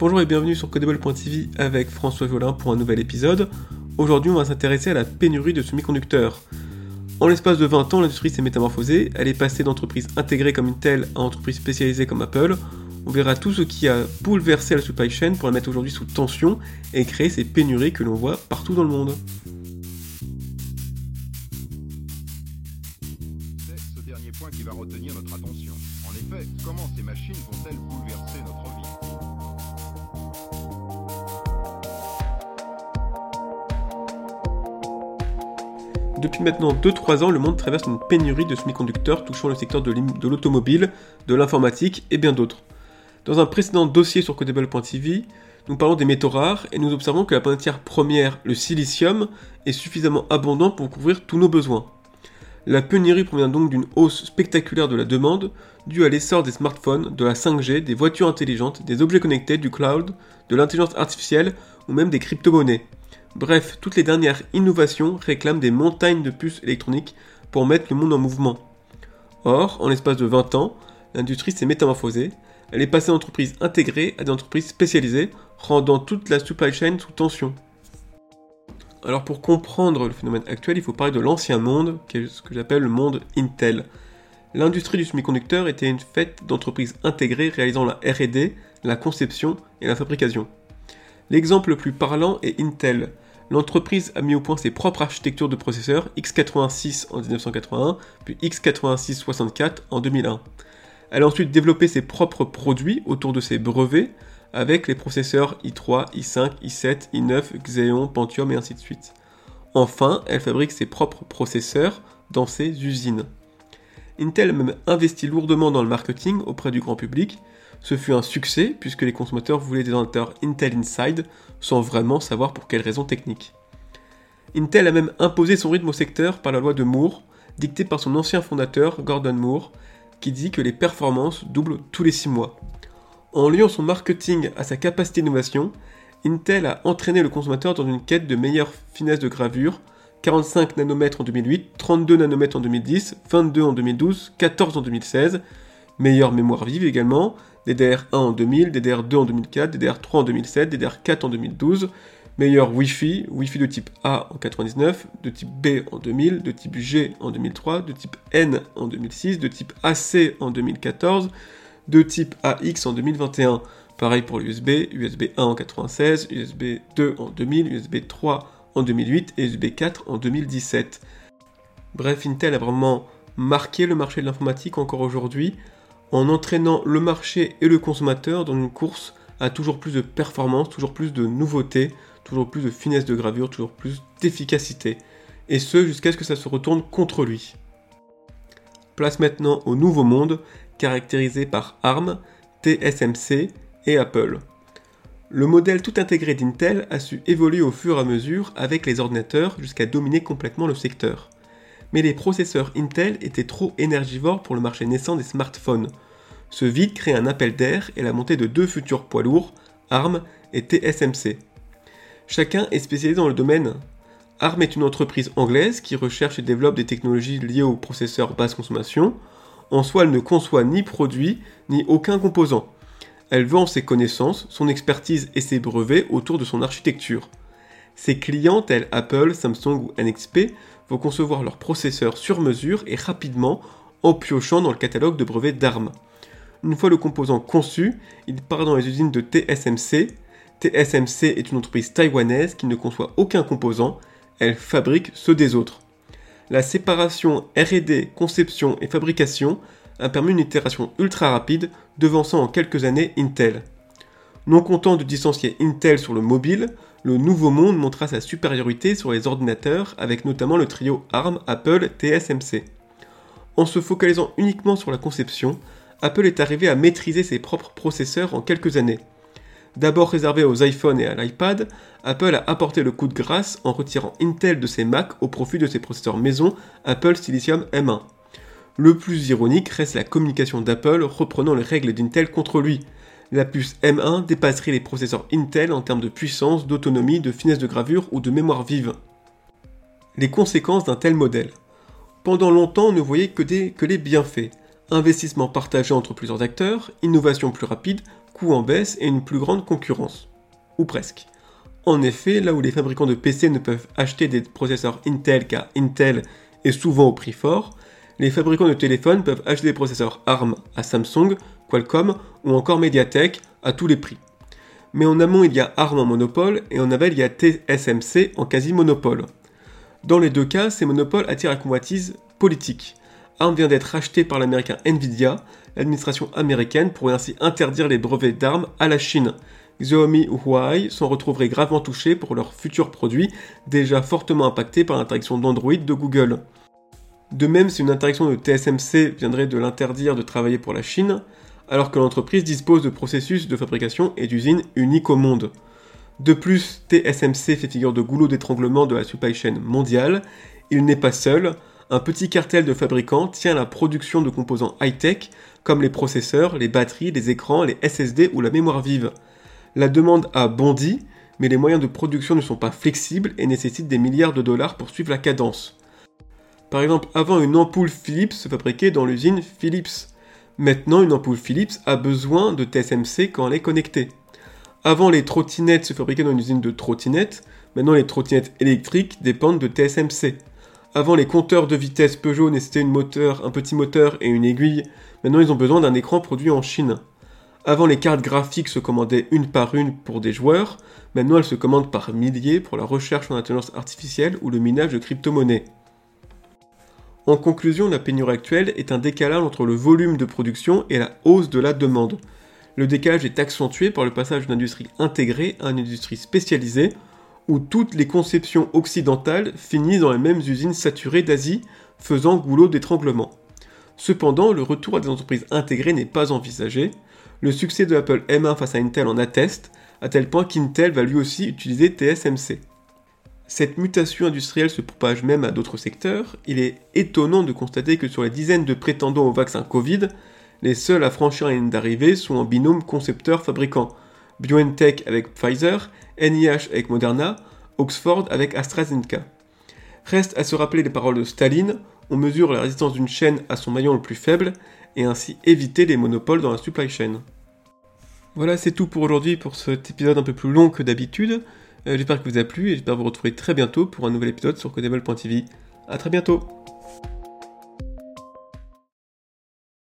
Bonjour et bienvenue sur Codable.tv avec François Violin pour un nouvel épisode. Aujourd'hui, on va s'intéresser à la pénurie de semi-conducteurs. En l'espace de 20 ans, l'industrie s'est métamorphosée, elle est passée d'entreprises intégrées comme Intel à entreprises spécialisées comme Apple. On verra tout ce qui a bouleversé la supply chain pour la mettre aujourd'hui sous tension et créer ces pénuries que l'on voit partout dans le monde. Depuis maintenant 2-3 ans, le monde traverse une pénurie de semi-conducteurs touchant le secteur de l'automobile, de l'informatique et bien d'autres. Dans un précédent dossier sur Codable.tv, nous parlons des métaux rares et nous observons que la matière première, le silicium, est suffisamment abondant pour couvrir tous nos besoins. La pénurie provient donc d'une hausse spectaculaire de la demande due à l'essor des smartphones, de la 5G, des voitures intelligentes, des objets connectés, du cloud, de l'intelligence artificielle ou même des crypto-monnaies. Bref, toutes les dernières innovations réclament des montagnes de puces électroniques pour mettre le monde en mouvement. Or, en l'espace de 20 ans, l'industrie s'est métamorphosée, elle est passée d'entreprises intégrées à des entreprises spécialisées, rendant toute la supply chain sous tension. Alors pour comprendre le phénomène actuel, il faut parler de l'ancien monde, qui est ce que j'appelle le monde Intel. L'industrie du semi-conducteur était une fête d'entreprises intégrées réalisant la R&D, la conception et la fabrication. L'exemple le plus parlant est Intel. L'entreprise a mis au point ses propres architectures de processeurs x86 en 1981, puis x86-64 en 2001. Elle a ensuite développé ses propres produits autour de ses brevets, avec les processeurs i3, i5, i7, i9, Xeon, Pentium et ainsi de suite. Enfin, elle fabrique ses propres processeurs dans ses usines. Intel même investi lourdement dans le marketing auprès du grand public. Ce fut un succès puisque les consommateurs voulaient des ordinateurs Intel Inside sans vraiment savoir pour quelles raisons techniques. Intel a même imposé son rythme au secteur par la loi de Moore, dictée par son ancien fondateur Gordon Moore, qui dit que les performances doublent tous les 6 mois. En liant son marketing à sa capacité d'innovation, Intel a entraîné le consommateur dans une quête de meilleure finesse de gravure, 45 nanomètres en 2008, 32 nanomètres en 2010, 22 en 2012, 14 en 2016, meilleure mémoire vive également, DDR1 en 2000, DDR2 en 2004, DDR3 en 2007, DDR4 en 2012, meilleur Wi-Fi, Wi-Fi de type A en 99, de type B en 2000, de type G en 2003, de type N en 2006, de type AC en 2014, de type AX en 2021. Pareil pour l'USB, USB 1 en 96, USB 2 en 2000, USB 3 en 2008 et USB 4 en 2017. Bref, Intel a vraiment marqué le marché de l'informatique encore aujourd'hui en entraînant le marché et le consommateur dans une course à toujours plus de performance, toujours plus de nouveautés, toujours plus de finesse de gravure, toujours plus d'efficacité. Et ce jusqu'à ce que ça se retourne contre lui. Place maintenant au nouveau monde, caractérisé par ARM, TSMC et Apple. Le modèle tout intégré d'Intel a su évoluer au fur et à mesure avec les ordinateurs jusqu'à dominer complètement le secteur. Mais les processeurs Intel étaient trop énergivores pour le marché naissant des smartphones. Ce vide crée un appel d'air et la montée de deux futurs poids lourds, ARM et TSMC. Chacun est spécialisé dans le domaine. ARM est une entreprise anglaise qui recherche et développe des technologies liées aux processeurs basse consommation. En soi, elle ne conçoit ni produit, ni aucun composant. Elle vend ses connaissances, son expertise et ses brevets autour de son architecture. Ses clients tels Apple, Samsung ou NXP vont concevoir leurs processeurs sur mesure et rapidement en piochant dans le catalogue de brevets d'ARM. Une fois le composant conçu, il part dans les usines de TSMC. TSMC est une entreprise taïwanaise qui ne conçoit aucun composant, elle fabrique ceux des autres. La séparation RD, conception et fabrication a permis une itération ultra rapide, devançant en quelques années Intel. Non content de distancier Intel sur le mobile, le nouveau monde montra sa supériorité sur les ordinateurs avec notamment le trio ARM, Apple, TSMC. En se focalisant uniquement sur la conception, Apple est arrivé à maîtriser ses propres processeurs en quelques années. D'abord réservé aux iPhones et à l'iPad, Apple a apporté le coup de grâce en retirant Intel de ses Mac au profit de ses processeurs maison Apple Silicium M1. Le plus ironique reste la communication d'Apple reprenant les règles d'Intel contre lui. La puce M1 dépasserait les processeurs Intel en termes de puissance, d'autonomie, de finesse de gravure ou de mémoire vive. Les conséquences d'un tel modèle. Pendant longtemps, on ne voyait que, des, les bienfaits. Investissement partagé entre plusieurs acteurs, innovation plus rapide, coûts en baisse et une plus grande concurrence. Ou presque. En effet, là où les fabricants de PC ne peuvent acheter des processeurs Intel car Intel est souvent au prix fort, les fabricants de téléphones peuvent acheter des processeurs ARM à Samsung, Qualcomm ou encore Mediatek à tous les prix. Mais en amont, il y a ARM en monopole et en aval, il y a TSMC en quasi-monopole. Dans les deux cas, ces monopoles attirent la convoitise politique. ARM vient d'être racheté par l'américain Nvidia, l'administration américaine pourrait ainsi interdire les brevets d'armes à la Chine. Xiaomi ou Huawei s'en retrouveraient gravement touchés pour leurs futurs produits, déjà fortement impactés par l'interdiction d'Android de Google. De même, si une interdiction de TSMC viendrait de l'interdire de travailler pour la Chine, alors que l'entreprise dispose de processus de fabrication et d'usines uniques au monde. De plus, TSMC fait figure de goulot d'étranglement de la supply chain mondiale, il n'est pas seul, un petit cartel de fabricants tient la production de composants high-tech comme les processeurs, les batteries, les écrans, les SSD ou la mémoire vive. La demande a bondi, mais les moyens de production ne sont pas flexibles et nécessitent des milliards de dollars pour suivre la cadence. Par exemple, avant une ampoule Philips se fabriquait dans l'usine Philips. Maintenant, une ampoule Philips a besoin de TSMC quand elle est connectée. Avant, les trottinettes se fabriquaient dans une usine de trottinettes. Maintenant, les trottinettes électriques dépendent de TSMC. Avant, les compteurs de vitesse Peugeot nécessitaient moteur, un petit moteur et une aiguille. Maintenant, ils ont besoin d'un écran produit en Chine. Avant, les cartes graphiques se commandaient une par une pour des joueurs. Maintenant, elles se commandent par milliers pour la recherche en intelligence artificielle ou le minage de crypto-monnaies. En conclusion, la pénurie actuelle est un décalage entre le volume de production et la hausse de la demande. Le décalage est accentué par le passage d'une industrie intégrée à une industrie spécialisée, où toutes les conceptions occidentales finissent dans les mêmes usines saturées d'Asie, faisant goulot d'étranglement. Cependant, le retour à des entreprises intégrées n'est pas envisagé. Le succès de Apple M1 face à Intel en atteste, à tel point qu'Intel va lui aussi utiliser TSMC. Cette mutation industrielle se propage même à d'autres secteurs. Il est étonnant de constater que sur les dizaines de prétendants au vaccin Covid, les seuls à franchir la ligne d'arrivée sont en binôme concepteur-fabricant. BioNTech avec Pfizer, NIH avec Moderna, Oxford avec AstraZeneca. Reste à se rappeler les paroles de Staline, on mesure la résistance d'une chaîne à son maillon le plus faible, et ainsi éviter les monopoles dans la supply chain. Voilà, c'est tout pour aujourd'hui pour cet épisode un peu plus long que d'habitude. Euh, j'espère que vous a plu et j'espère vous retrouver très bientôt pour un nouvel épisode sur codable.tv. A très bientôt